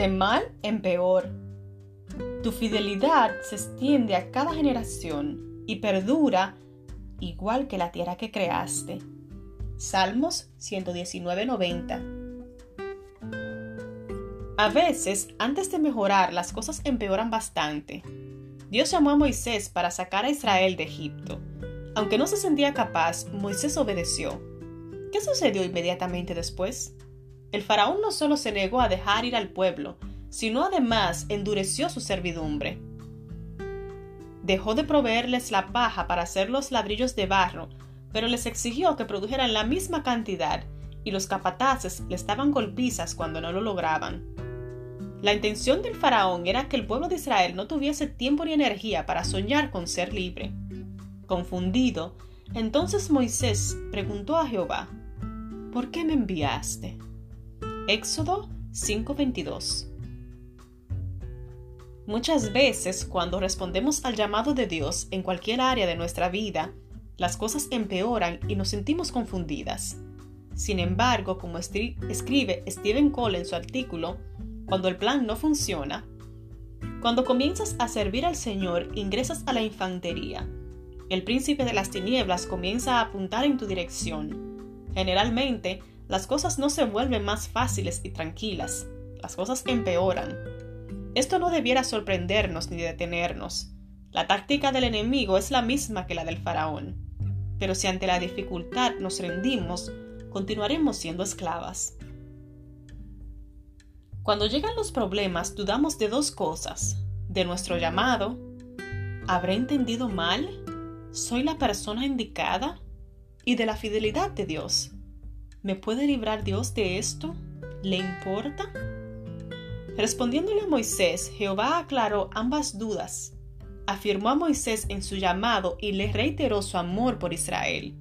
De mal en peor. Tu fidelidad se extiende a cada generación y perdura igual que la tierra que creaste. Salmos 119.90 a veces, antes de mejorar, las cosas empeoran bastante. Dios llamó a Moisés para sacar a Israel de Egipto. Aunque no se sentía capaz, Moisés obedeció. ¿Qué sucedió inmediatamente después? El faraón no solo se negó a dejar ir al pueblo, sino además endureció su servidumbre. Dejó de proveerles la paja para hacer los ladrillos de barro, pero les exigió que produjeran la misma cantidad, y los capataces les daban golpizas cuando no lo lograban. La intención del faraón era que el pueblo de Israel no tuviese tiempo ni energía para soñar con ser libre. Confundido, entonces Moisés preguntó a Jehová, ¿por qué me enviaste? Éxodo 5:22 Muchas veces cuando respondemos al llamado de Dios en cualquier área de nuestra vida, las cosas empeoran y nos sentimos confundidas. Sin embargo, como escribe Stephen Cole en su artículo, cuando el plan no funciona, cuando comienzas a servir al Señor, ingresas a la infantería. El príncipe de las tinieblas comienza a apuntar en tu dirección. Generalmente, las cosas no se vuelven más fáciles y tranquilas, las cosas empeoran. Esto no debiera sorprendernos ni detenernos. La táctica del enemigo es la misma que la del faraón. Pero si ante la dificultad nos rendimos, continuaremos siendo esclavas. Cuando llegan los problemas, dudamos de dos cosas. De nuestro llamado. ¿Habré entendido mal? ¿Soy la persona indicada? Y de la fidelidad de Dios. ¿Me puede librar Dios de esto? ¿Le importa? Respondiéndole a Moisés, Jehová aclaró ambas dudas. Afirmó a Moisés en su llamado y le reiteró su amor por Israel.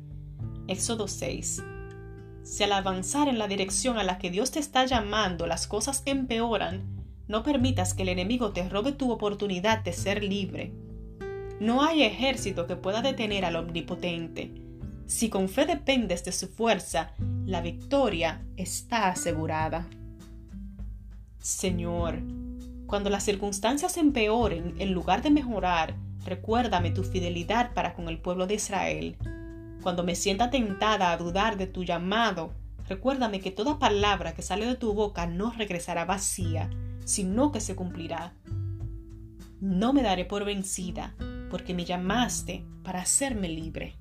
Éxodo 6. Si al avanzar en la dirección a la que Dios te está llamando las cosas empeoran, no permitas que el enemigo te robe tu oportunidad de ser libre. No hay ejército que pueda detener al omnipotente. Si con fe dependes de su fuerza, la victoria está asegurada. Señor, cuando las circunstancias empeoren en lugar de mejorar, recuérdame tu fidelidad para con el pueblo de Israel cuando me sienta tentada a dudar de tu llamado, recuérdame que toda palabra que sale de tu boca no regresará vacía, sino que se cumplirá. No me daré por vencida, porque me llamaste para hacerme libre.